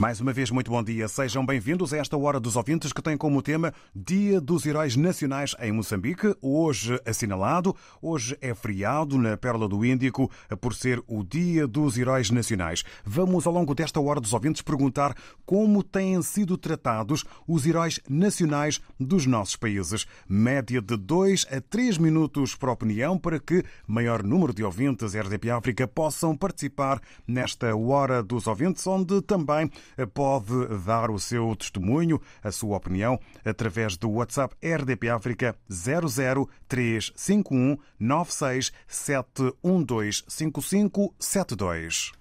Mais uma vez, muito bom dia. Sejam bem-vindos a esta Hora dos Ouvintes que tem como tema Dia dos Heróis Nacionais em Moçambique, hoje assinalado. Hoje é feriado na Pérola do Índico por ser o Dia dos Heróis Nacionais. Vamos, ao longo desta Hora dos Ouvintes, perguntar como têm sido tratados os heróis nacionais dos nossos países. Média de 2 a 3 minutos por opinião para que maior número de ouvintes RDP África possam participar nesta Hora dos Ouvintes, onde também pode dar o seu testemunho, a sua opinião, através do WhatsApp RDP África 00351 96712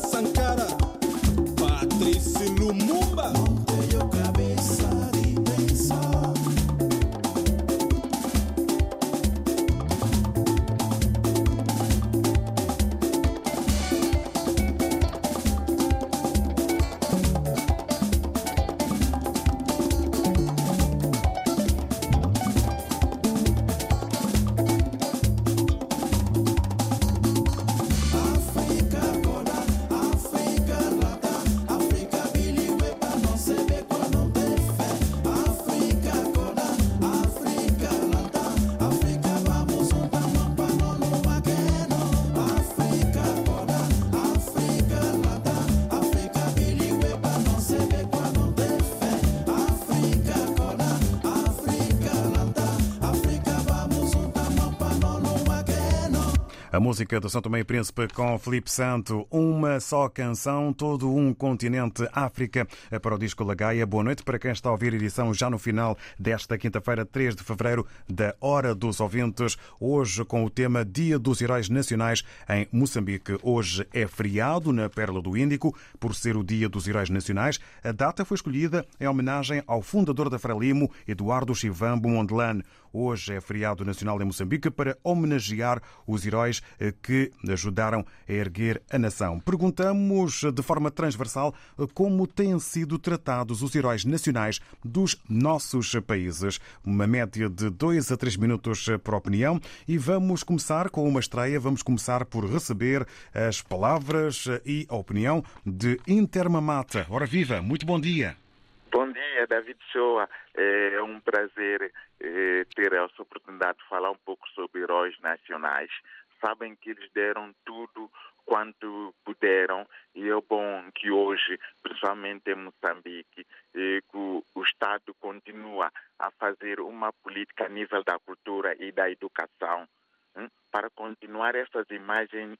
sanka. Música do São Tomé e Príncipe com Felipe Santo, uma só canção, todo um continente, África, para o disco Lagaia. Boa noite para quem está a ouvir a edição já no final desta quinta-feira, 3 de fevereiro, da Hora dos Ouvintes, hoje com o tema Dia dos Heróis Nacionais em Moçambique. Hoje é feriado na Pérola do Índico, por ser o Dia dos Heróis Nacionais. A data foi escolhida em homenagem ao fundador da Frelimo, Eduardo Chivambo Mondelane. Hoje é feriado nacional em Moçambique para homenagear os heróis eh, que ajudaram a erguer a nação. Perguntamos de forma transversal eh, como têm sido tratados os heróis nacionais dos nossos países. Uma média de dois a três minutos eh, por opinião e vamos começar com uma estreia. Vamos começar por receber as palavras e a opinião de Intermamata. Ora viva, muito bom dia. Bom dia, David Shoa. É um prazer é, ter essa oportunidade de falar um pouco sobre heróis nacionais. Sabem que eles deram tudo quanto puderam e é bom que hoje, principalmente em Moçambique, é, que o, Estado continua a fazer uma política a nível da cultura e da educação hein, para continuar essas imagens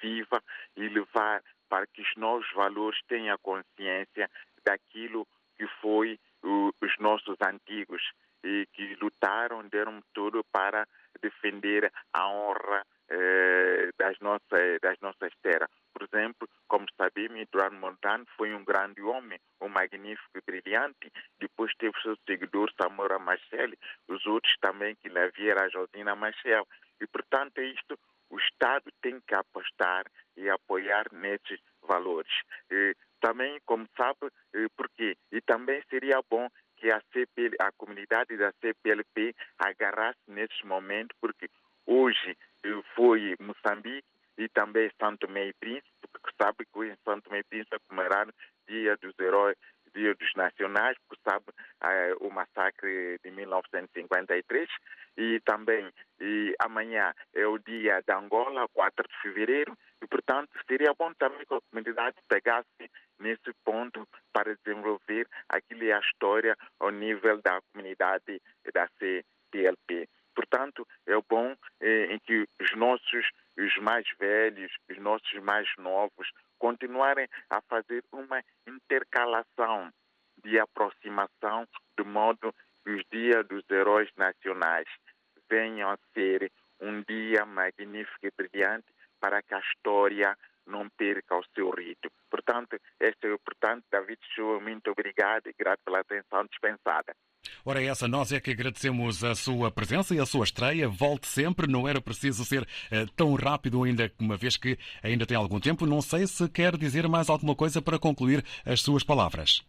vivas e levar para que os novos valores tenham consciência daquilo que foi o, os nossos antigos e que lutaram, deram tudo para defender a honra eh, das, nossas, das nossas terras. Por exemplo, como sabemos, Eduardo Montano foi um grande homem, um magnífico e brilhante. Depois teve seu seguidor, Samora Machel, os outros também que lhe havia era Josina Machel. E, portanto, é isto o Estado tem que apostar e apoiar nesses valores. E, também, como sabe, porque e também seria bom que a CPL, a comunidade da CPLP agarrasse nesses momentos, porque hoje foi Moçambique e também Santo e Príncipe, porque sabe que em Santo e Príncipe comemoraram Dia dos Heróis, Dia dos Nacionais, porque sabe o massacre de 1953 e também e amanhã é o dia da Angola, 4 de fevereiro, e portanto seria bom também que a comunidade pegasse nesse ponto para desenvolver aquilo é a história ao nível da comunidade da CPLP. Portanto, é bom eh, em que os nossos, os mais velhos, os nossos mais novos, continuarem a fazer uma intercalação de aproximação, de modo que os dias dos heróis nacionais venham a ser um dia magnífico e brilhante para que a história não perca o seu ritmo. Portanto, este é o portanto, David Show, muito obrigado e grato pela atenção dispensada. Ora, essa, nós é que agradecemos a sua presença e a sua estreia. Volte sempre, não era preciso ser uh, tão rápido, ainda uma vez que ainda tem algum tempo. Não sei se quer dizer mais alguma coisa para concluir as suas palavras.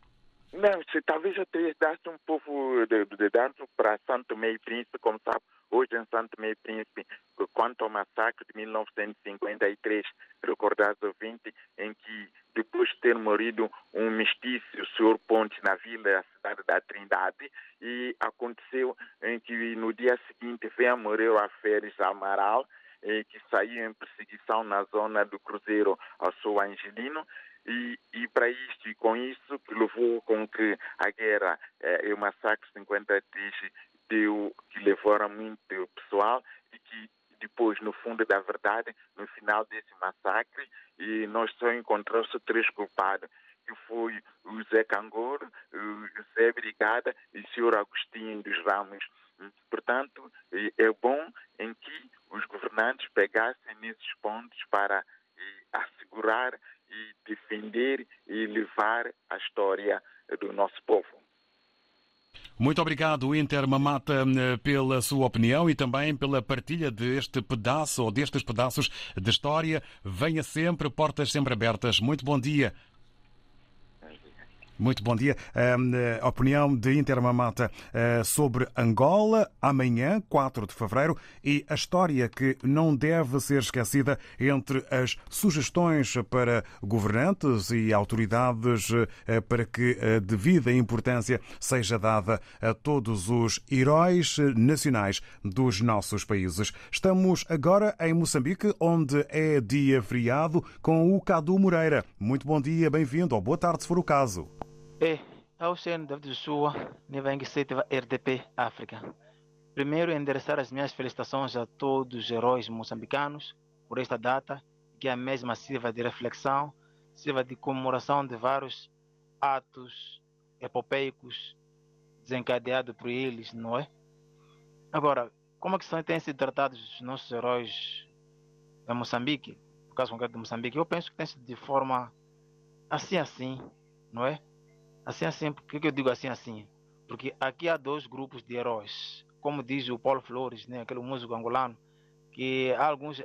Não, se talvez eu te desse um pouco de, de, danço para Santo Meio Príncipe, como sabe, hoje em Santo Meio Príncipe, quanto ao massacre de 1953, recordado ouvinte, em que depois de ter morrido um mestiço, o senhor Ponte, na vila, cidade da Trindade, e aconteceu em que no dia seguinte veio morrer a Férez Amaral, que saiu em perseguição na zona do Cruzeiro ao seu Angelino, e, e para isto e com isso que levou com que a guerra eh, e o massacre 53 deu, que levaram muito pessoal e que depois, no fundo da verdade, no final desse massacre, e nós só encontramos três culpados, que foi o Zé Cangor, o Zé Brigada e o senhor Agostinho dos Ramos. Portanto, é bom em que os governantes pegassem nesses pontos para assegurar e defender e levar a história do nosso povo. Muito obrigado, Inter Mamata, pela sua opinião e também pela partilha deste pedaço ou destes pedaços de história. Venha sempre, portas sempre abertas. Muito bom dia. Muito bom dia. A opinião de Intermamata sobre Angola, amanhã, 4 de fevereiro, e a história que não deve ser esquecida entre as sugestões para governantes e autoridades para que a devida importância seja dada a todos os heróis nacionais dos nossos países. Estamos agora em Moçambique, onde é dia feriado, com o Cadu Moreira. Muito bom dia, bem-vindo, ou boa tarde, se for o caso. É, ao Shen David Sua, Nevang Setiva RDP África. Primeiro, endereçar as minhas felicitações a todos os heróis moçambicanos por esta data, que a mesma sirva de reflexão, sirva de comemoração de vários atos epopeicos desencadeados por eles, não é? Agora, como é que são, têm sido tratados os nossos heróis em Moçambique, no caso concreto de Moçambique? Eu penso que tem sido de forma assim assim, não é? Assim assim, por que eu digo assim assim? Porque aqui há dois grupos de heróis, como diz o Paulo Flores, né, aquele músico angolano, que alguns,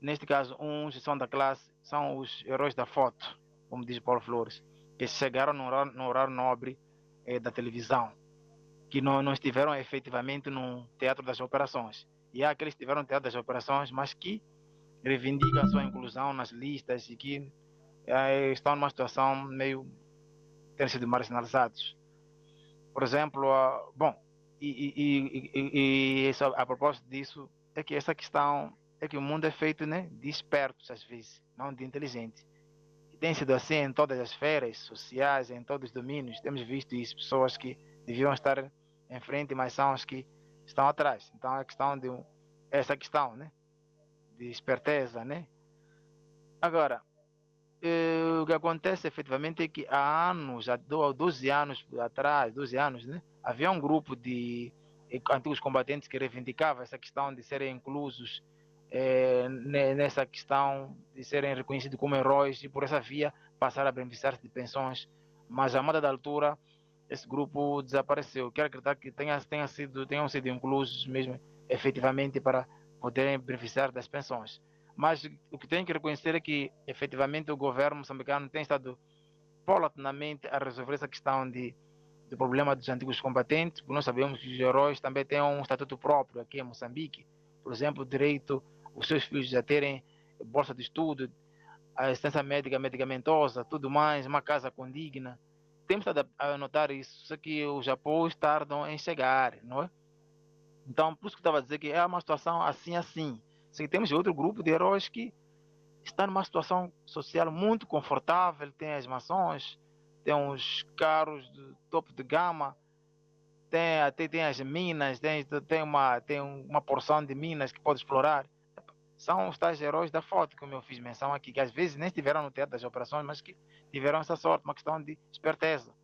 neste caso, uns são da classe, são os heróis da foto, como diz Paulo Flores, que chegaram no horário, no horário nobre eh, da televisão, que não, não estiveram efetivamente no teatro das operações. E há aqueles que estiveram no teatro das operações, mas que reivindicam sua inclusão nas listas e que eh, estão numa situação meio ter sido marginalizados. Por exemplo, uh, bom, e, e, e, e, a propósito disso, é que essa questão é que o mundo é feito né, de espertos, às vezes, não de inteligentes. E tem sido assim em todas as esferas sociais, em todos os domínios. Temos visto isso, pessoas que deviam estar em frente, mas são as que estão atrás. Então, é questão de essa questão, né, de esperteza, né. Agora, eh, o que acontece efetivamente é que há anos, há 12 anos atrás, 12 anos, né, havia um grupo de antigos combatentes que reivindicava essa questão de serem inclusos eh, nessa questão de serem reconhecidos como heróis e por essa via passar a beneficiar-se de pensões. Mas a moda da altura, esse grupo desapareceu. Quero acreditar que tenha, tenha sido, tenham sido inclusos mesmo efetivamente para poderem beneficiar das pensões. Mas o que tem que reconhecer é que efetivamente o governo moçambicano tem estado paulatinamente a resolver essa questão de do problema dos antigos combatentes, porque nós sabemos que os heróis também têm um estatuto próprio aqui em Moçambique. Por exemplo, o direito os seus filhos a terem bolsa de estudo, assistência médica medicamentosa, tudo mais, uma casa condigna. Temos a notar isso, só que os apoios tardam em chegar, não é? Então, por isso que eu estava a dizer que é uma situação assim, assim. Que temos outro grupo de heróis que está numa situação social muito confortável, tem as mansões, tem uns carros de topo de gama, tem até tem as minas, tem, tem, uma, tem uma porção de minas que pode explorar. São os tais heróis da foto, como eu fiz menção aqui, que às vezes nem estiveram no teatro das operações, mas que tiveram essa sorte, uma questão de esperteza.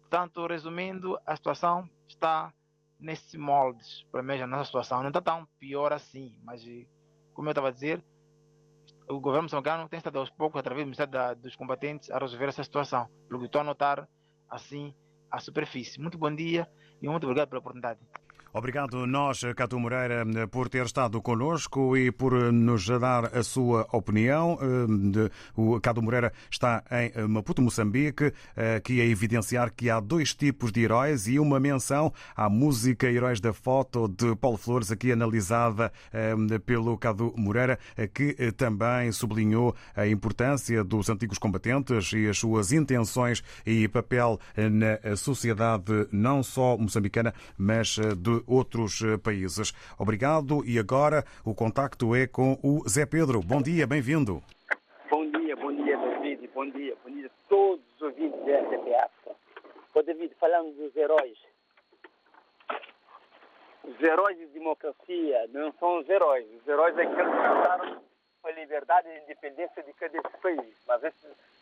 Portanto, resumindo, a situação está nesses moldes, para mim, a nossa situação não está tão pior assim, mas como eu estava a dizer, o governo moçambicano tem estado aos poucos, através do Ministério da, dos Combatentes, a resolver essa situação. Pelo que estou a notar, assim, a superfície. Muito bom dia e muito obrigado pela oportunidade. Obrigado nós, Cato Moreira, por ter estado connosco e por nos dar a sua opinião. O Cato Moreira está em Maputo, Moçambique, aqui a evidenciar que há dois tipos de heróis e uma menção à música Heróis da Foto de Paulo Flores, aqui analisada pelo Cado Moreira, que também sublinhou a importância dos antigos combatentes e as suas intenções e papel na sociedade não só moçambicana, mas outros eh, países. Obrigado e agora o contacto é com o Zé Pedro. Bom dia, bem-vindo. Bom dia, bom dia, David. Bom dia, bom dia a todos os ouvintes da RTP Ô, David, falando dos heróis. Os heróis de democracia não são os heróis. Os heróis é aqueles que lutaram a liberdade e a independência de cada país. Mas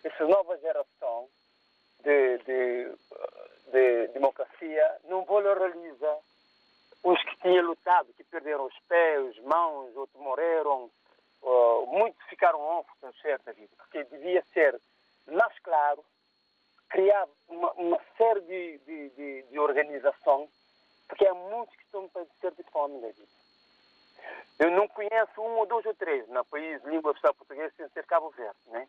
essa nova geração de, de, de democracia não valoriza os que tinham lutado, que perderam os pés, as mãos, outros morreram, uh, muitos ficaram órfãos, certa vida, porque devia ser mais claro, criar uma, uma série de, de, de, de organizações, porque há muitos que estão a padecer de fome na vida. Eu não conheço um ou dois ou três no país língua oficial portuguesa sem ser Cabo Verde, né?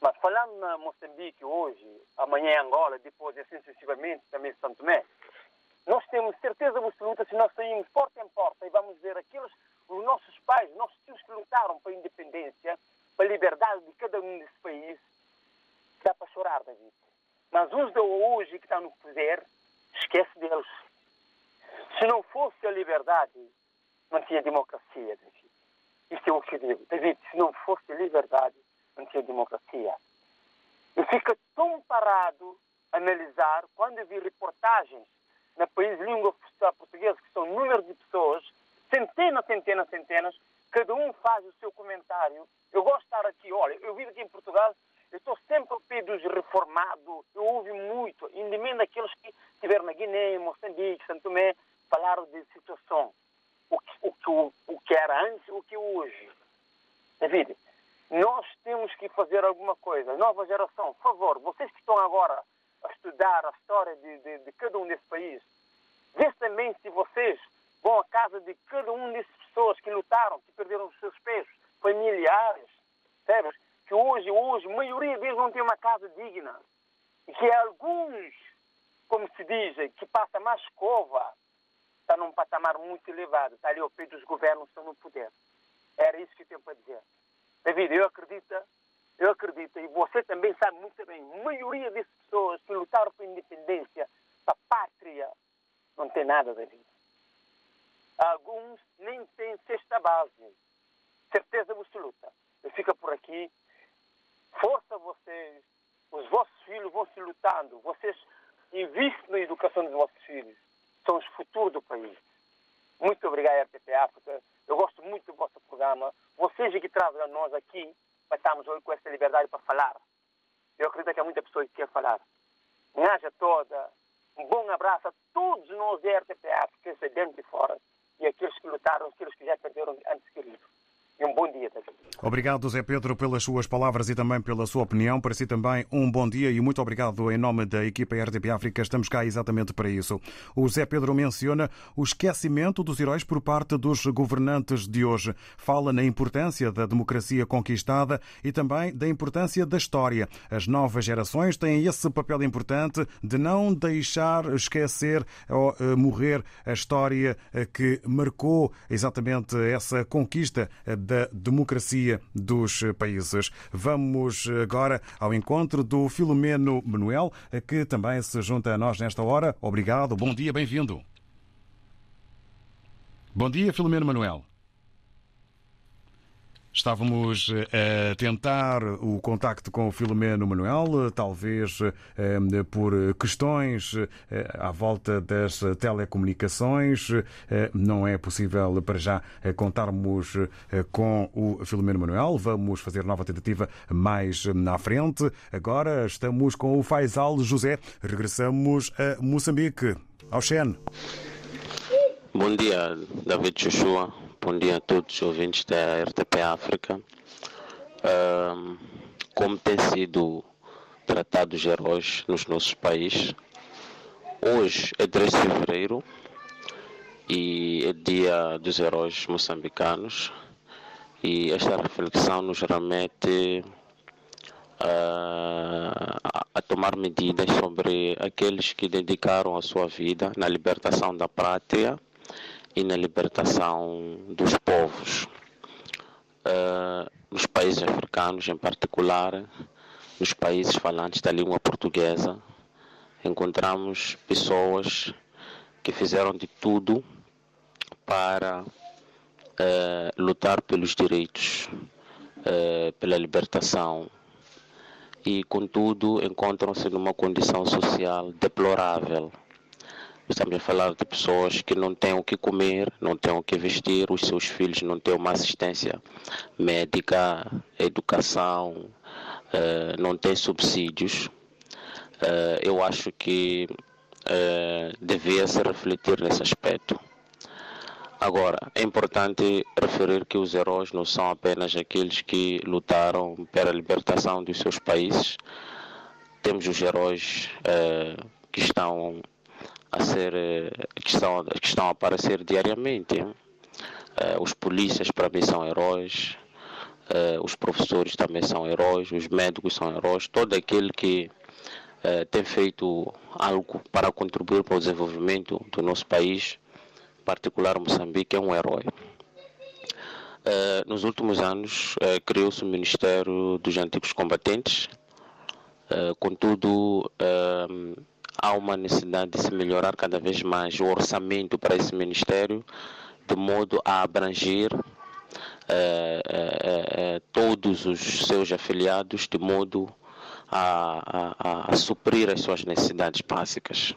Mas falando na Moçambique hoje, amanhã em Angola, depois assim sucessivamente também Santo Tomé, nós temos certeza absoluta se nós saímos porta em porta e vamos ver aqueles, os nossos pais, os nossos tios que lutaram para a independência, para a liberdade de cada um desse país, dá para chorar, David. Mas os de hoje que estão no poder, esquece deles. Se não fosse a liberdade, não tinha democracia, David. Isto é o que eu digo. David, se não fosse a liberdade, não tinha democracia. Eu fico tão parado analisar quando vi reportagens no país língua portuguesa, que são números de pessoas, centenas, centenas, centenas, cada um faz o seu comentário. Eu gosto de estar aqui, olha, eu vivo aqui em Portugal, eu estou sempre ao pé dos reformados, eu ouvi muito, independente daqueles que estiveram na Guiné, Moçambique, Santo Tomé, falaram de situação, o que, o, que, o, que era antes o que é hoje. David, nós temos que fazer alguma coisa. Nova geração, por favor, vocês que estão agora a estudar a história de, de, de cada um desse país, vê também se vocês vão à casa de cada um dessas pessoas que lutaram, que perderam os seus pés, familiares, sabes? Que hoje, hoje, a maioria deles não tem uma casa digna. E que alguns, como se diz, que passa mais escova, está num patamar muito elevado, está ali ao pé dos governos, estão no poder. Era isso que eu tenho para dizer. David, eu acredito, eu acredito, e você também sabe muito bem, a maioria dessas pessoas que lutaram por independência, para a pátria, não tem nada, David. Alguns nem têm sexta base. Certeza absoluta. Eu fico por aqui. Força vocês. Os vossos filhos vão se lutando. Vocês investem na educação dos vossos filhos. São os futuros do país. Muito obrigado, RTP África. Eu gosto muito do vosso programa. Vocês é que trazem a nós aqui, para estarmos hoje com essa liberdade para falar. Eu acredito que há muita pessoa que quer falar. Minha toda. Um bom abraço a todos nós da RTP África, dentro e fora e aqueles que lutaram, aqueles que já perderam antes querido. E um bom dia. Obrigado, Zé Pedro, pelas suas palavras e também pela sua opinião. Para si também um bom dia e muito obrigado em nome da equipa RDP África. Estamos cá exatamente para isso. O Zé Pedro menciona o esquecimento dos heróis por parte dos governantes de hoje. Fala na importância da democracia conquistada e também da importância da história. As novas gerações têm esse papel importante de não deixar esquecer ou eh, morrer a história eh, que marcou exatamente essa conquista eh, da democracia dos países. Vamos agora ao encontro do Filomeno Manuel, que também se junta a nós nesta hora. Obrigado, bom dia, bem-vindo. Bom dia, Filomeno Manuel. Estávamos eh, a tentar o contacto com o Filomeno Manuel, talvez eh, por questões eh, à volta das telecomunicações. Não é possível para já contarmos com o Filomeno Manuel. Vamos fazer nova tentativa mais na frente. Agora estamos com o Faisal José. Regressamos a Moçambique, ao Xen. Bom dia, David Joshua. Bom dia a todos os ouvintes da RTP África. Como tem sido tratados os heróis nos nossos países, hoje é 3 de fevereiro e é dia dos heróis moçambicanos e esta reflexão nos remete uh, a tomar medidas sobre aqueles que dedicaram a sua vida na libertação da pátria e na libertação dos povos. Uh, nos países africanos, em particular, nos países falantes da língua portuguesa, encontramos pessoas que fizeram de tudo para uh, lutar pelos direitos, uh, pela libertação e, contudo, encontram-se numa condição social deplorável Estamos a falar de pessoas que não têm o que comer, não têm o que vestir, os seus filhos não têm uma assistência médica, educação, eh, não têm subsídios. Eh, eu acho que eh, devia se refletir nesse aspecto. Agora, é importante referir que os heróis não são apenas aqueles que lutaram pela libertação dos seus países. Temos os heróis que estão a ser eh, que estão, que estão a aparecer diariamente. Uh, os polícias para mim são heróis, uh, os professores também são heróis, os médicos são heróis, todo aquele que tem feito algo para contribuir para o desenvolvimento do nosso país, em particular Moçambique, é um herói. nos últimos anos criou-se o Ministério dos Antigos Combatentes, contudo há uma necessidade de se melhorar cada vez mais o orçamento para esse ministério, de modo a abranger eh, eh, eh, todos os seus afiliados, de modo a, a, a, suprir as suas necessidades básicas.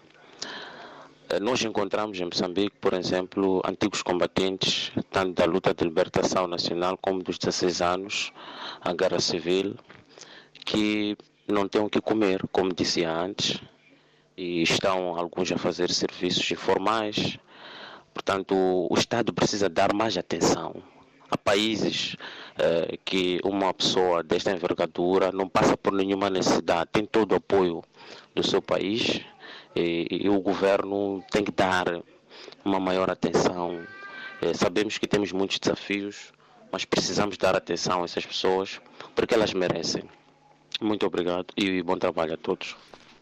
Eh, nós encontramos em Moçambique, por exemplo, antigos combatentes, tanto da luta de libertação nacional como dos 16 anos, a guerra civil, que não têm o que comer, como dizia antes, e estão alguns a fazer serviços informais. Portanto, o Estado precisa dar mais atenção a países eh, que uma pessoa desta envergadura não passa por nenhuma necessidade, tem todo o apoio do seu país e, e o governo tem que dar uma maior atenção. Eh, sabemos que temos muitos desafios, mas precisamos dar atenção a essas pessoas porque elas merecem. Muito obrigado e bom trabalho a todos.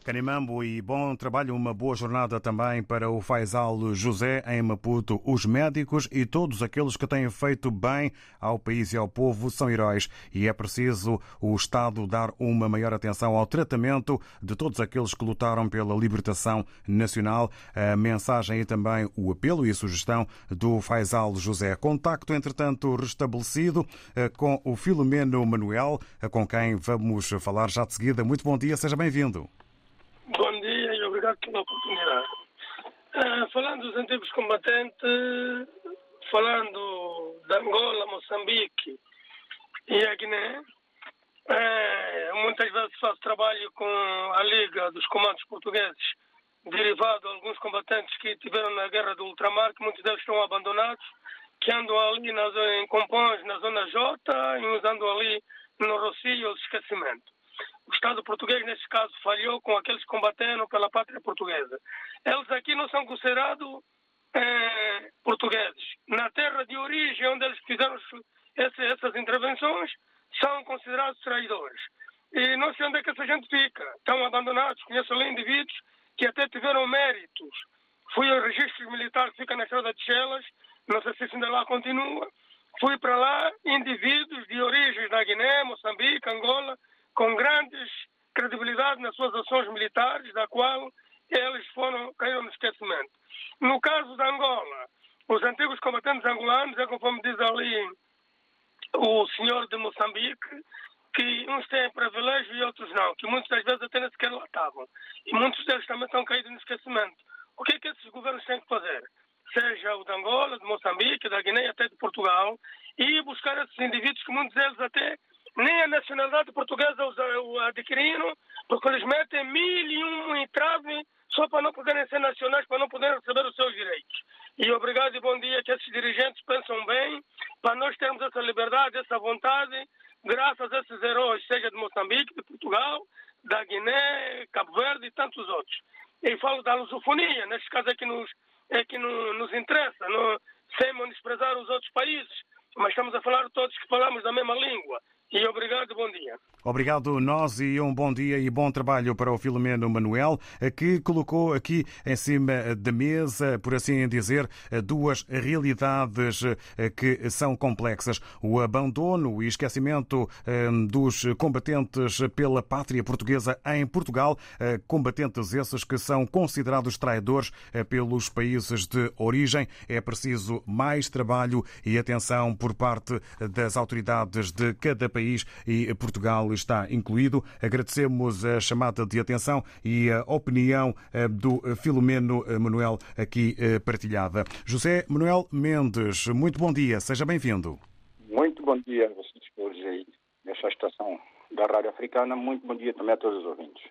Canimambo e bom trabalho, uma boa jornada também para o Faisal José em Maputo. Os médicos e todos aqueles que têm feito bem ao país e ao povo são heróis e é preciso o Estado dar uma maior atenção ao tratamento de todos aqueles que lutaram pela libertação nacional. A mensagem e também o apelo e sugestão do Faisal José. Contacto, entretanto, restabelecido eh, com o Filomeno Manuel, eh, com quem vamos falar já de seguida. Muito bom dia, seja bem-vindo. Bom dia e obrigado pela oportunidade. Uh, falando dos antigos combatentes, falando de Angola, Moçambique e a Guiné, uh, muitas vezes faço trabalho com a Liga dos Comandos Portugueses, derivado de alguns combatentes que tiveram na Guerra do Ultramar, que muitos deles estão abandonados, que andam ali nas, em Compões, na Zona J, e uns andam ali no Rocio de Esquecimento o Estado português, nesse caso, falhou com aqueles que combateram pela pátria portuguesa. Eles aqui não são considerados eh, portugueses. Na terra de origem, onde eles fizeram esse, essas intervenções, são considerados traidores. E não sei onde é que essa gente fica. Estão abandonados. Conheço ali indivíduos que até tiveram méritos. Fui ao registro militar que fica na estrada de Chelas, não sei se ainda lá continua. Fui para lá indivíduos de origens da Guiné, Moçambique, Angola, com grandes credibilidade nas suas ações militares, da qual eles foram, caíram no esquecimento. No caso da Angola, os antigos combatentes angolanos, é conforme diz ali o senhor de Moçambique, que uns têm privilégio e outros não, que muitas das vezes até nem sequer lá estavam. E muitos deles também estão caídos no esquecimento. O que é que esses governos têm que fazer? Seja o de Angola, de Moçambique, da Guiné até de Portugal, e buscar esses indivíduos que muitos deles até nem a nacionalidade portuguesa o adquiriram, porque eles metem mil e um entrave só para não poderem ser nacionais, para não poderem receber os seus direitos. E obrigado e bom dia que esses dirigentes pensam bem para nós termos essa liberdade, essa vontade, graças a esses heróis, seja de Moçambique, de Portugal, da Guiné, Cabo Verde e tantos outros. E falo da lusofonia, neste caso é que nos, é que nos interessa, não, sem menosprezar os outros países, mas estamos a falar todos que falamos da mesma língua. E obrigado, bom dia. Obrigado nós e um bom dia e bom trabalho para o Filomeno Manuel, que colocou aqui em cima da mesa, por assim dizer, duas realidades eh, que são complexas. O abandono e esquecimento eh, dos combatentes pela pátria portuguesa em Portugal, eh, combatentes esses que são considerados traidores pelos países de origem. É preciso mais trabalho e atenção por parte das autoridades de cada país e Portugal está incluído. Agradecemos a chamada de atenção e a opinião eh, do Filomeno eh, Manuel aqui eh, partilhada. José Manuel Mendes, muito bom dia, seja bem-vindo. Muito bom dia a vocês todos aí nessa estação da Rádio Africana. Muito bom dia também a todos os ouvintes.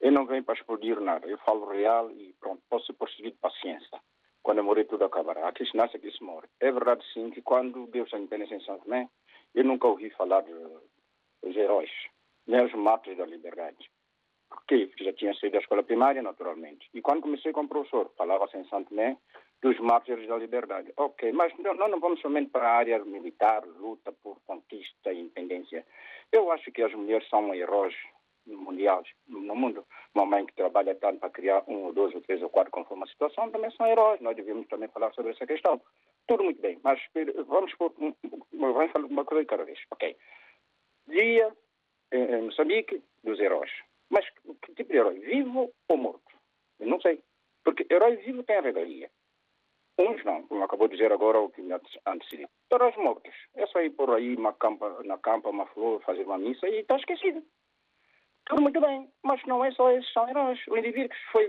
Eu não venho para explodir nada, eu falo real e pronto, posso prosseguir de paciência. Quando eu morrer tudo acabará. Aqui se nasce, aqui se morre. É verdade sim que quando Deus a independência em São Tomé, eu nunca ouvi falar dos heróis, nem os matos da liberdade. Porque já tinha saído da escola primária, naturalmente. E quando comecei como professor, falava-se em Santo Tomé dos mártires da liberdade. Ok, mas não, não vamos somente para a área militar, luta por conquista e independência. Eu acho que as mulheres são heróis mundiais no mundo. Uma mãe que trabalha tanto para criar um ou dois ou três ou quatro conforme a situação também são heróis. Nós devemos também falar sobre essa questão. Tudo muito bem, mas vamos por vamos falar uma coisa de cada vez. Ok. Dia em Moçambique dos heróis. Mas que tipo de herói? Vivo ou morto? Eu não sei. Porque herói vivo tem a regalia. Uns não, como acabou de dizer agora o que me antecedeu. Heróis mortos. É só ir por aí uma campa, na campa, uma flor, fazer uma missa e está esquecido. Tudo muito bem, mas não é só esses são heróis. O indivíduo que foi.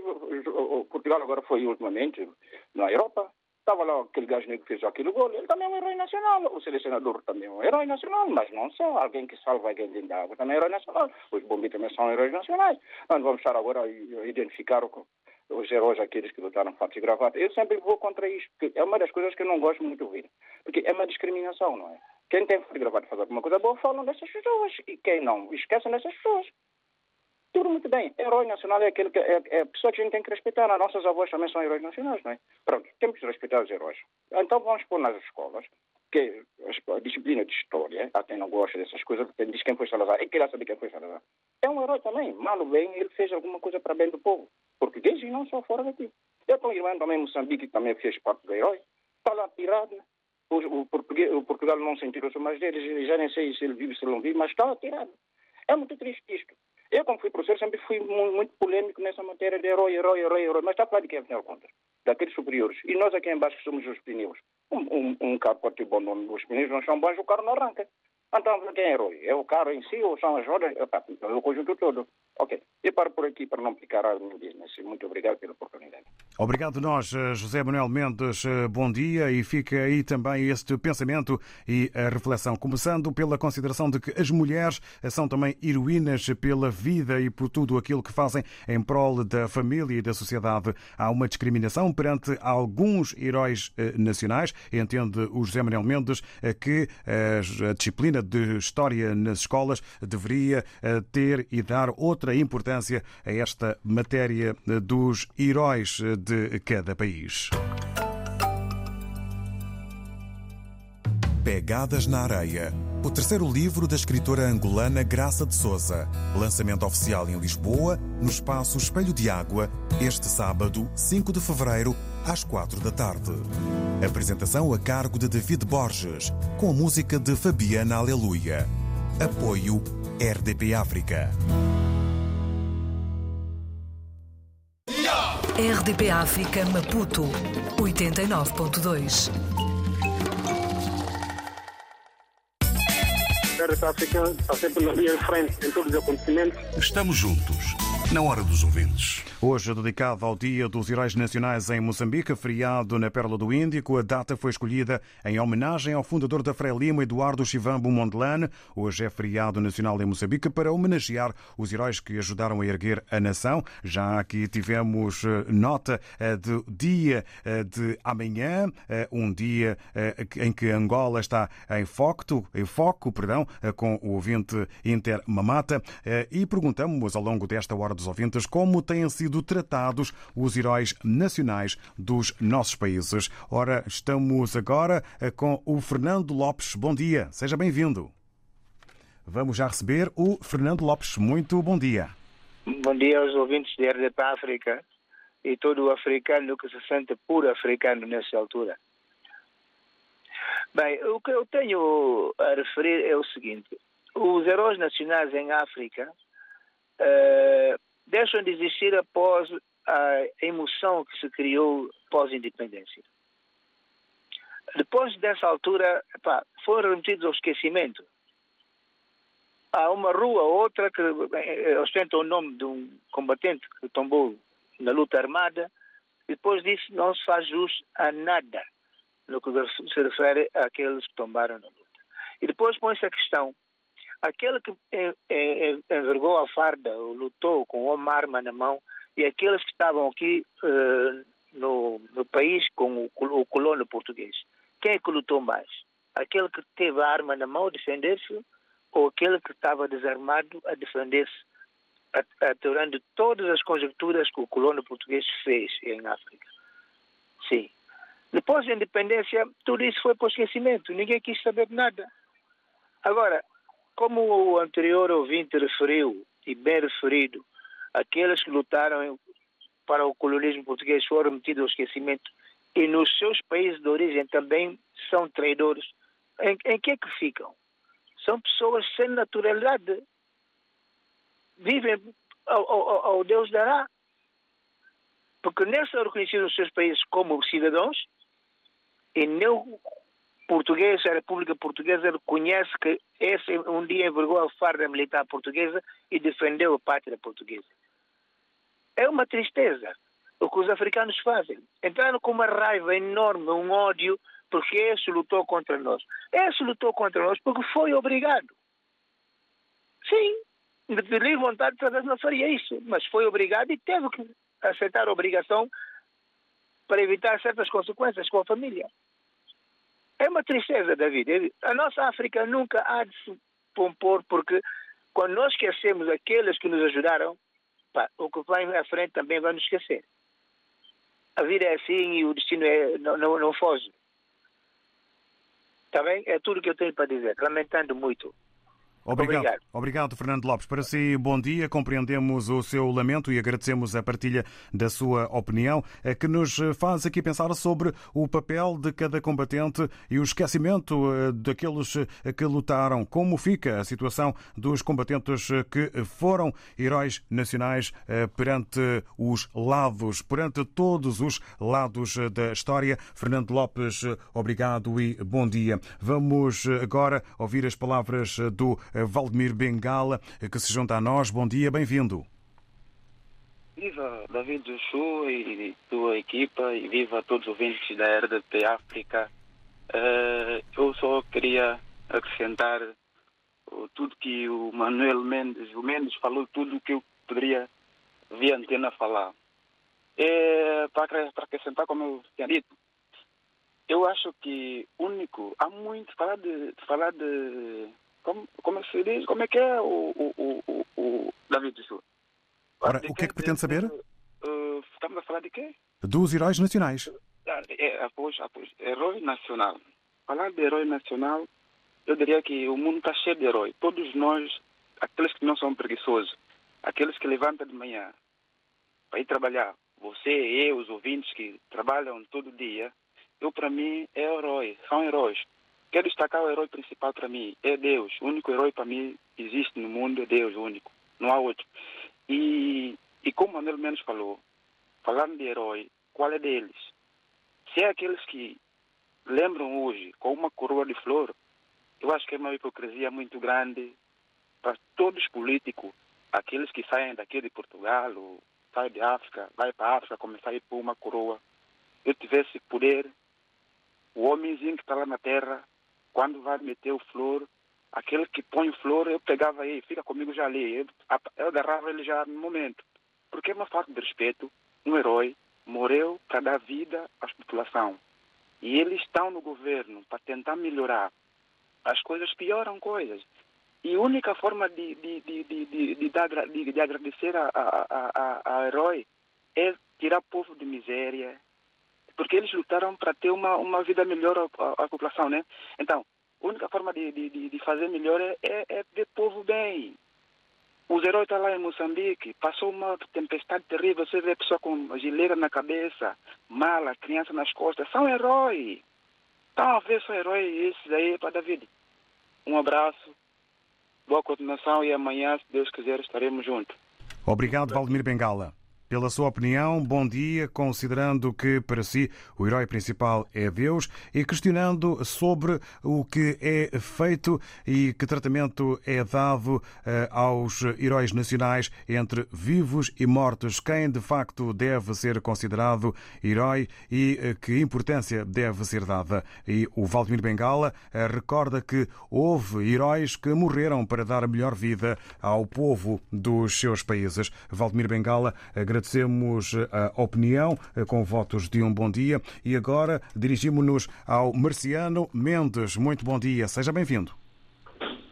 Portugal agora foi ultimamente na Europa. Estava lá aquele gajo negro que fez aquele gol. Ele também é um herói nacional. O selecionador também é um herói nacional. Mas não só. Alguém que salva alguém dentro da água também é herói nacional. Os bombeiros também são heróis nacionais. Nós vamos estar agora a identificar os heróis, aqueles que lutaram fato e gravata. Eu sempre vou contra isto, porque é uma das coisas que eu não gosto muito de ouvir. Porque é uma discriminação, não é? Quem tem fato e gravata fazer alguma coisa boa, falam dessas pessoas. E quem não, esquecem dessas pessoas. Tudo muito bem. Herói nacional é aquele que é, é pessoa que a gente tem que respeitar. As nossas avós também são heróis nacionais, não é? Pronto, temos que respeitar os heróis. Então vamos pôr nas escolas que a disciplina de história, há quem não gosta dessas coisas, diz quem foi Salazar, e queria saber quem foi Salazar. É um herói também. Mal ou bem, ele fez alguma coisa para bem do povo. Português e não só fora daqui. Eu tenho irmão também em Moçambique, que também fez parte do herói. Está lá tirado. O, o, português, o Portugal não se interessou mais dele. Já nem sei se ele vive, se ele não vive, mas está tirado. É muito triste isto. Eu, como fui professor, sempre fui muito polêmico nessa matéria de herói, herói, herói, herói. Mas está a falar de quem, afinal de contas? Daqueles superiores. E nós aqui embaixo somos os pneus. Um, um, um carro pode ter bom nome, os pneus não são bons, o carro não arranca. Então, quem é herói? É o carro em si ou são as rodas? É o conjunto todo. Ok. E paro por aqui para não picar a minha business. Muito obrigado pela oportunidade. Obrigado nós, José Manuel Mendes. Bom dia e fica aí também este pensamento e a reflexão. Começando pela consideração de que as mulheres são também heroínas pela vida e por tudo aquilo que fazem em prol da família e da sociedade. Há uma discriminação perante alguns heróis nacionais. Entende o José Manuel Mendes que a disciplina de História nas escolas deveria ter e dar outra importância a esta matéria dos heróis de cada país. Pegadas na Areia. O terceiro livro da escritora angolana Graça de Souza. Lançamento oficial em Lisboa, no espaço Espelho de Água, este sábado, 5 de fevereiro, às 4 da tarde. Apresentação a cargo de David Borges, com a música de Fabiana Aleluia. Apoio RDP África. RDP África Maputo 89.2 RDP África está sempre na linha de frente em todos os acontecimentos. Estamos juntos, na hora dos ouvintes. Hoje, dedicado ao Dia dos Heróis Nacionais em Moçambique, feriado na Pérola do Índico, a data foi escolhida em homenagem ao fundador da Frelimo, Eduardo Chivambo Mondlane. Hoje é feriado nacional em Moçambique para homenagear os heróis que ajudaram a erguer a nação. Já aqui tivemos nota do dia de amanhã, um dia em que Angola está em foco, em foco perdão, com o ouvinte Inter Mamata, e perguntamos ao longo desta hora dos ouvintes como têm sido tratados os heróis nacionais dos nossos países. Ora, estamos agora com o Fernando Lopes. Bom dia, seja bem-vindo. Vamos já receber o Fernando Lopes. Muito bom dia. Bom dia aos ouvintes de RDP África e todo o africano que se sente puro africano nessa altura. Bem, o que eu tenho a referir é o seguinte: os heróis nacionais em África uh, deixam de existir após a emoção que se criou pós-independência. Depois dessa altura, epá, foram remetidos ao esquecimento. Há uma rua ou outra que ostenta o nome de um combatente que tombou na luta armada, e depois disso não se faz jus a nada no que se refere àqueles que tombaram na luta. E depois põe-se a questão aquele que envergou a farda, ou lutou com uma arma na mão, e aqueles que estavam aqui uh, no, no, país com o, o, colono português. Quem é que lutou mais? Aquele que teve a arma na mão a defender-se, ou aquele que estava desarmado a defender-se, aturando todas as conjecturas que o colono português fez em África? Sim. Depois da independência, tudo isso foi para o esquecimento. Ninguém quis saber de nada. Agora, como o anterior ouvinte referiu, e bem referido, aqueles que lutaram para o colonialismo português foram metidos ao esquecimento e nos seus países de origem também são traidores, em, em que é que ficam? São pessoas sem naturalidade. Vivem ao, ao, ao Deus dará. Porque nem são reconhecidos nos seus países como cidadãos e nem português, a República Portuguesa reconhece que esse um dia envergou a farda militar portuguesa e defendeu a pátria portuguesa. É uma tristeza o que os africanos fazem. Entraram com uma raiva enorme, um ódio, porque esse lutou contra nós. Esse lutou contra nós porque foi obrigado. Sim, de livre vontade talvez não faria isso, mas foi obrigado e teve que aceitar a obrigação para evitar certas consequências com a família. É uma tristeza, David. A nossa África nunca há de se compor, porque quando nós esquecemos aqueles que nos ajudaram, pá, o que vai à frente também vai nos esquecer. A vida é assim e o destino é, não, não, não foge. Está bem? É tudo que eu tenho para dizer, lamentando muito. Obrigado. Obrigado. Obrigado, Fernando Lopes. Para si, bom dia. Compreendemos o seu lamento e agradecemos a partilha da sua opinião, eh, que nos faz aqui pensar sobre o papel de cada combatente e o esquecimento eh, daqueles eh, que lutaram. Como fica a situação dos combatentes que foram heróis nacionais perante os lados, perante todos os lados da história? Fernando Lopes, obrigado e bom dia. Vamos agora ouvir as palavras do Valdemir Bengala, que se junta a nós. Bom dia, bem-vindo. Viva David Joshua e tua equipa e viva todos os ouvintes da RDP África. Uh, eu só queria acrescentar tudo que o Manuel Mendes, o Mendes falou tudo que eu poderia via antena falar. É, para acrescentar, como eu tinha dito, eu acho que único, há muito falar de falar de como, como se diz? Como é que é o, o, o, o David Joshua? Ora, o que é que pretende saber? Uh, estamos a falar de quê? Dos heróis nacionais. Ah, é, após, após. Herói nacional. Falar de herói nacional, eu diria que o mundo está cheio de heróis. Todos nós, aqueles que não são preguiçosos, aqueles que levantam de manhã para ir trabalhar, você, eu, os ouvintes que trabalham todo dia, eu para mim é herói, são heróis. Quero destacar o herói principal para mim, é Deus. O único herói para mim existe no mundo é Deus, o único. Não há outro. E, e como Manuel Menos falou, falando de herói, qual é deles? Se é aqueles que lembram hoje com uma coroa de flor, eu acho que é uma hipocrisia muito grande para todos os políticos, aqueles que saem daqui de Portugal ou saem de África, vai para a África começar a ir por uma coroa. Eu tivesse poder, o homenzinho que está lá na terra quando vai meter o flor, aquele que põe flor, eu pegava ele, fica comigo já ali. Eu, eu agarrava ele já no momento. Porque é uma falta de respeito. Um herói morreu para dar vida à população. E eles estão no governo para tentar melhorar. As coisas pioram coisas. E a única forma de, de, de, de, de, de, dar, de, de agradecer a, a, a, a herói é tirar o povo de miséria, porque eles lutaram para ter uma, uma vida melhor à, população, né? Então, a única forma de, de, de fazer melhor é, é, é ver o povo bem. Os heróis estão lá em Moçambique, passou uma tempestade terrível, você vê pessoa com gileira na cabeça, mala, criança nas costas, são heróis. Estão a ver, são heróis esses aí para David. Um abraço, boa continuação e amanhã, se Deus quiser, estaremos juntos. Obrigado, Valdemir Bengala pela sua opinião. Bom dia, considerando que para si o herói principal é Deus e questionando sobre o que é feito e que tratamento é dado eh, aos heróis nacionais entre vivos e mortos. Quem de facto deve ser considerado herói e eh, que importância deve ser dada. E o Valdemir Bengala eh, recorda que houve heróis que morreram para dar a melhor vida ao povo dos seus países. Valdemir Bengala agradece agradecemos a opinião eh, com votos de um bom dia e agora dirigimos-nos ao Marciano Mendes. Muito bom dia, seja bem-vindo.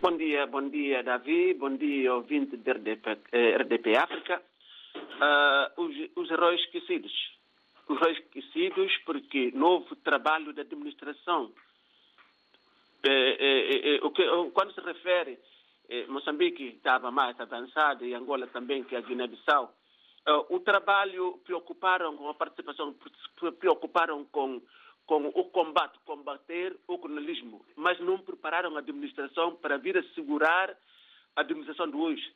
Bom dia, bom dia, Davi, bom dia, ouvinte da RDP, RDP África. Uh, os, os heróis esquecidos. Os heróis esquecidos porque novo trabalho da administração. Eh, eh, o que, quando se refere Moçambique estava mais avançado e Angola também, que é a Guiné-Bissau, Uh, o trabalho preocuparam com a participação, preocuparam com, com o combate, combater o colonialismo, mas não prepararam a administração para vir assegurar a administração de hoje.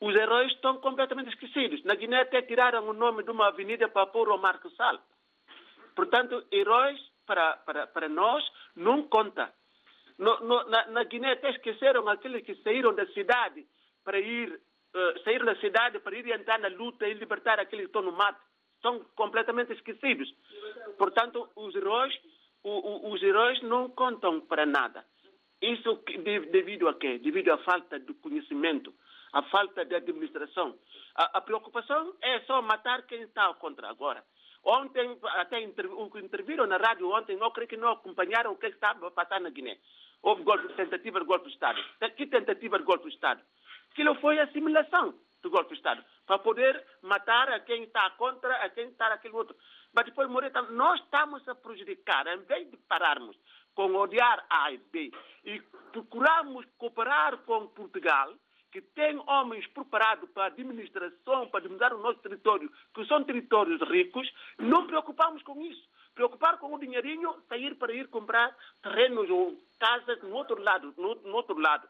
Os heróis estão completamente esquecidos. Na Guiné até tiraram o nome de uma avenida para pôr o Marco Sal. Portanto, heróis para, para, para nós não conta. No, no, na, na, Guiné até esqueceram aqueles que saíram da cidade para ir, uh, saíram da cidade para ir entrar na luta e libertar aqueles que estão no mato. São completamente esquecidos. Portanto, os heróis, os heróis não contam para nada. Isso devido a quê? Devido à falta de conhecimento, à falta de administração. A, a preocupação é só matar quem está contra agora. Ontem, até interviram na rádio ontem, eu creio que não acompanharam o que estava a passar na Guiné. Houve golpe, tentativa de golpe de Estado. Que tentativa de golpe de Estado? Aquilo foi a simulação do golpe de Estado, para poder matar a quem está contra, a quem está aquele outro. Mas depois, Moreta, nós estamos a prejudicar, em vez de pararmos com odiar A e B e procurarmos cooperar com Portugal, que tem homens preparados para a administração, para administrar o nosso território, que são territórios ricos, não preocupamos com isso. Preocupar com o dinheirinho, sair para ir comprar terrenos ou casas no outro lado, no, no outro lado.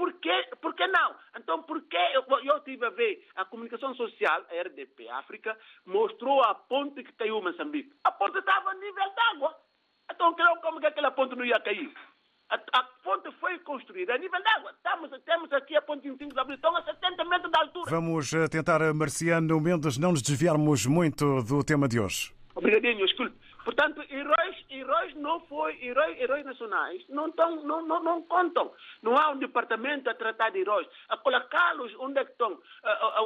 Por que, por que não? Então, por que eu, eu estive a ver a comunicação social, a RDP África, mostrou a ponte que caiu em Moçambique. A ponte estava a nível d'água. Então, como que aquela ponte não ia cair? A, a, ponte foi construída a nível d'água. Estamos, temos aqui a ponte 25 de abril, estão a 70 metros de altura. Vamos eh, tentar, eh, Marciano Mendes, não nos desviarmos muito do tema de hoje. Obrigadinho, desculpe. Portanto, heróis, heróis não foi, heróis, heróis nacionais não, estão, não, não, não contam. Não há um departamento a tratar de heróis, a colocá-los onde é estão,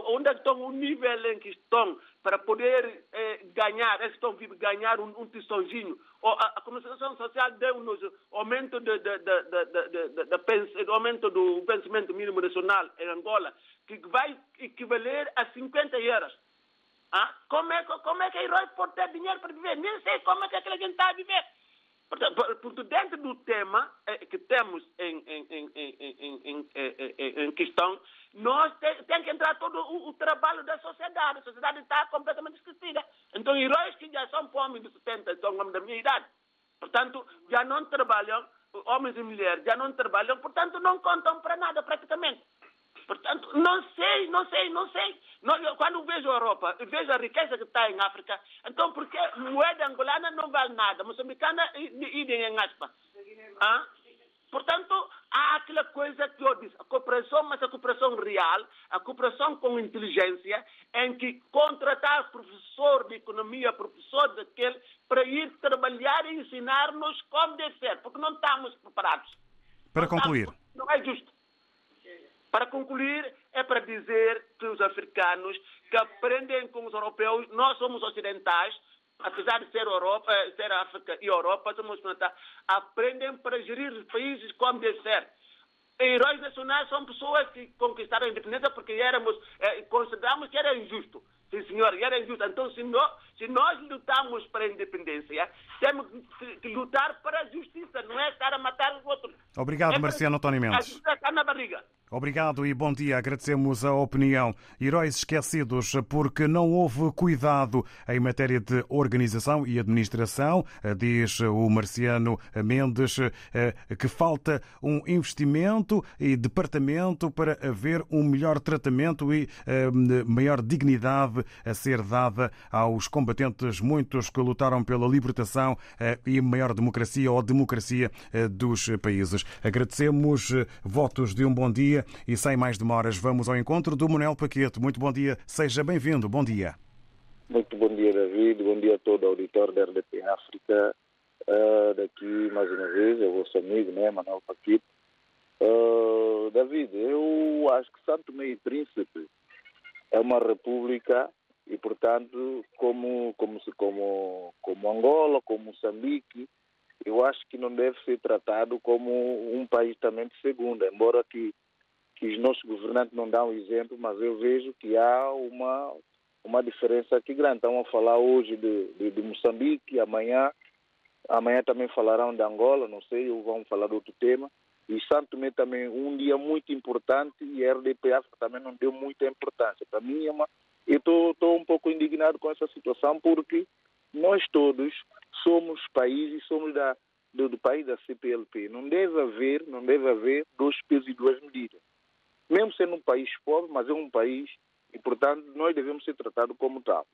onde é que estão o nível em que estão para poder eh, ganhar, eles estão vindo ganhar um, um. A, a Social deu-nos aumento, de, de, de, de, aumento do vencimento mínimo nacional em Angola, que vai equivaler a 50 euros. Ah, como, é, como é que a herói pode ter dinheiro para viver? Nem sei como é que aquela gente está a viver. Portanto, dentro do tema eh, que temos em, em, em, em questão, nós tem, tem, que entrar todo o, o, trabalho da sociedade. A sociedade está completamente esquecida. Então, heróis que já são homens de 70, são homens da minha idade, portanto, já não trabalham, homens e mulheres já não trabalham, portanto, não contam para nada praticamente. Portanto, não sei, não sei, não sei. Não, quando vejo a Europa, vejo a riqueza que está em África, então por que moeda angolana não vale nada? Moçambicana idem em aspa. Ah? Portanto, há aquela coisa que eu disse, a cooperação, mas a cooperação real, a cooperação com inteligência, em que contratar professor de economia, professor daquele, para ir trabalhar e ensinar-nos como deve ser, porque não estamos preparados. Para concluir. Não é justo. Para concluir, é para dizer que os africanos que aprendem com os europeus, nós somos ocidentais, apesar de ser, Europa, eh, ser África e Europa, somos ocidentais, aprendem para gerir os países como deve ser. Heróis nacionais são pessoas que conquistaram a independência porque éramos, eh, consideramos que era injusto. Sim, senhor, era injusto. Então, se nós, se nós lutamos para a independência, temos que lutar para a justiça, não é estar a matar os outros. Obrigado, é Marciano António Mendes. A justiça está na barriga. Obrigado e bom dia. Agradecemos a opinião. Heróis esquecidos porque não houve cuidado em matéria de organização e administração, diz o Marciano Mendes, eh, que falta um investimento e departamento para haver um melhor tratamento e eh, maior dignidade a ser dada aos combatentes, muitos que lutaram pela libertação eh, e maior democracia ou democracia dos países. Agradecemos votos de um bom dia e sem mais demoras vamos ao encontro do Manuel Paquete. Muito bom dia, seja bem-vindo, bom dia. Muito bom dia, David, bom dia a todo o auditório da RDP África. Uh, daqui, mais uma vez, é o vosso amigo, né, Manuel Paquete. Uh, David, eu acho que Santo Meio Príncipe é uma república e, portanto, como, como, como, como Angola, como Moçambique, eu acho que não deve ser tratado como um país também de segunda, embora que que os nossos governantes não dão exemplo, mas eu vejo que há uma, uma diferença aqui grande. Estão a falar hoje de, de, de Moçambique, amanhã, amanhã também falarão de Angola, não sei, ou vão falar de outro tema. E Santo Tomé também um dia muito importante e a RDP África também não deu muita importância. Para mim, é uma... eu estou um pouco indignado com essa situação porque nós todos somos países, somos da, do, do país da CPLP. Não deve haver, não deve haver dois pesos e duas medidas mesmo sendo um país pobre, mas é um país e, portanto, nós devemos ser tratados como tal.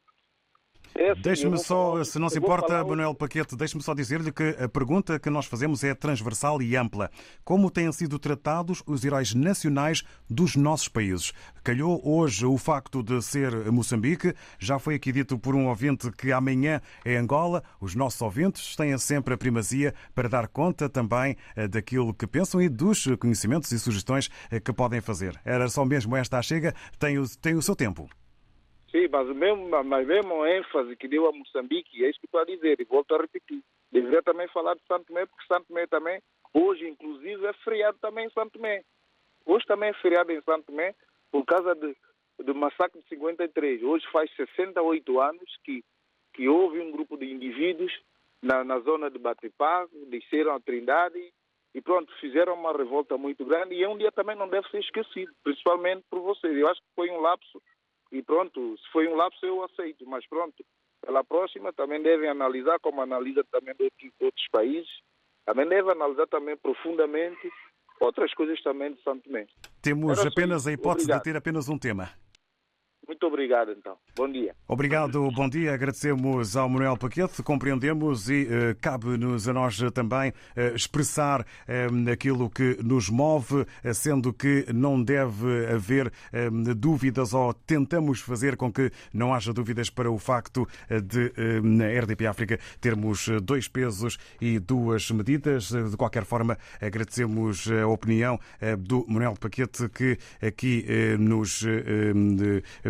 É Deixe-me só, falar, se não se importa, falar Manuel Paquete, deixe-me só dizer-lhe que a pergunta que nós fazemos é transversal e ampla. Como têm sido tratados os heróis nacionais dos nossos países? Calhou hoje o facto de ser Moçambique, já foi aqui dito por um ouvinte que amanhã é Angola. Os nossos ouvintes têm sempre a primazia para dar conta também eh, daquilo que pensam e dos conhecimentos e sugestões eh, que podem fazer. Era só mesmo esta a chega, tem o, tem o seu tempo. Sim, mas mesmo, mas mesmo a ênfase que deu a Moçambique, é isso que estou a dizer, e volto a repetir. Deveria também falar de Santo Tomé, porque Santo Tomé também, hoje inclusive, é feriado também em Santo Tomé. Hoje também é feriado em Santo Tomé por causa de, do massacre de 53. Hoje faz 68 anos que, que houve um grupo de indivíduos na, na zona de Batipá, desceram a Trindade e pronto, fizeram uma revolta muito grande e é um dia também não deve ser esquecido, principalmente por vocês. Eu acho que foi um lapso e pronto, se foi um lapso eu aceito, mas pronto, pela próxima também devem analisar, como analisa também de outros, outros países, também devem analisar também profundamente outras coisas também de Santo Tomé. Temos Era apenas isso. a hipótese Obrigado. de ter apenas um tema. Muito obrigado então. Bom dia. Obrigado, bom dia. Agradecemos ao Manuel Paquete, compreendemos e eh, cabe-nos a nós também eh, expressar eh, aquilo que nos move, eh, sendo que não deve haver eh, dúvidas ou tentamos fazer com que não haja dúvidas para o facto de, eh, na RDP África, termos dois pesos e duas medidas. De qualquer forma, agradecemos a opinião do Manuel Paquete que aqui nos eh, eh,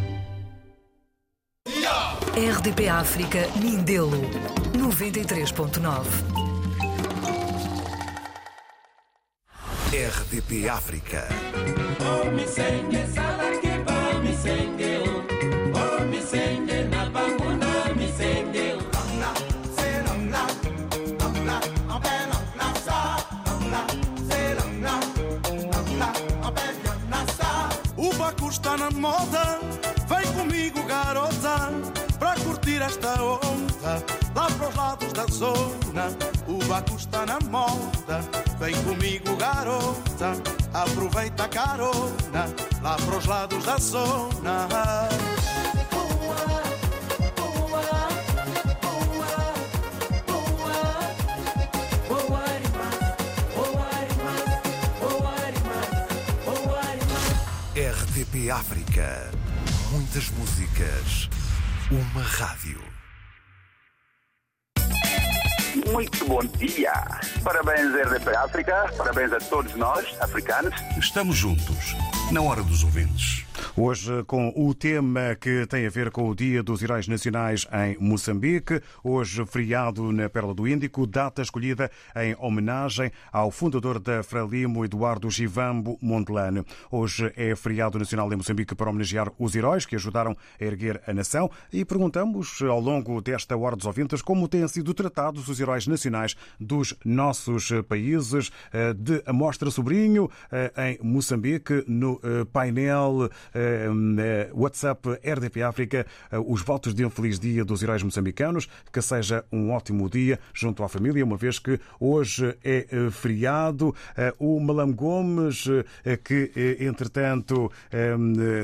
RDP África Mindelo 93.9. RDP África. O Baco está na moda, vem comigo, garota, para curtir esta onda. Lá para os lados da zona, o Baco está na moda, vem comigo, garota, aproveita a carona. Lá para os lados da zona. RDP África. Muitas músicas. Uma rádio. Muito bom dia. Parabéns, RDP África. Parabéns a todos nós, africanos. Estamos juntos, na hora dos ouvintes. Hoje, com o tema que tem a ver com o Dia dos Heróis Nacionais em Moçambique, hoje feriado na Perla do Índico, data escolhida em homenagem ao fundador da Frelimo, Eduardo Givambo Montelane. Hoje é feriado nacional em Moçambique para homenagear os heróis que ajudaram a erguer a nação e perguntamos ao longo desta Hora dos Ouvintes como têm sido tratados os heróis nacionais dos nossos países. Eh, De Amostra Sobrinho, eh, em Moçambique, no eh, painel WhatsApp RDP África, eh, os votos de um feliz dia dos heróis moçambicanos, que seja um ótimo dia junto à família, uma vez que hoje é eh, feriado. Eh, O Malam Gomes, eh, que eh, entretanto eh,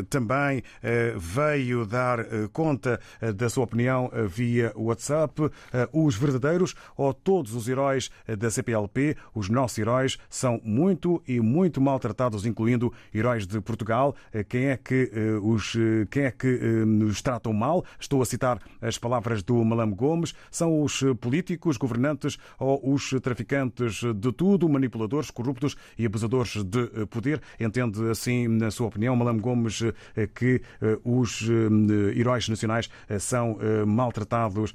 também eh, veio dar eh, conta eh, da sua opinião eh, via WhatsApp. Eh, Os verdadeiros ou todos os heróis eh, da CPLP, os nossos heróis, são muito e muito maltratados, incluindo heróis de Portugal. Eh, Quem é que eh, os eh, quem é que eh, nos tratam mal? Estou a citar as palavras do Malam Gomes. São os políticos, governantes ou os traficantes de tudo, manipuladores, corruptos e abusadores de poder. Entende assim, na sua opinião, Malam Gomes, que os heróis nacionais são maltratados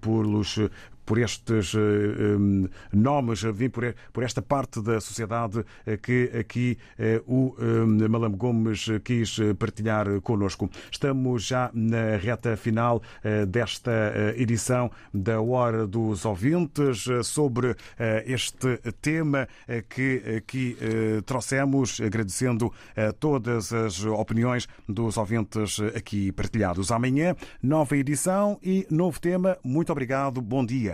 pelos por estes um, nomes, vim por, esta parte da sociedade que aqui o Malam Gomes quis partilhar connosco. Estamos já na reta final desta edição da Hora dos Ouvintes sobre este tema que aqui trouxemos, agradecendo todas as opiniões dos ouvintes aqui partilhados. Amanhã, nova edição e novo tema. Muito obrigado, bom dia.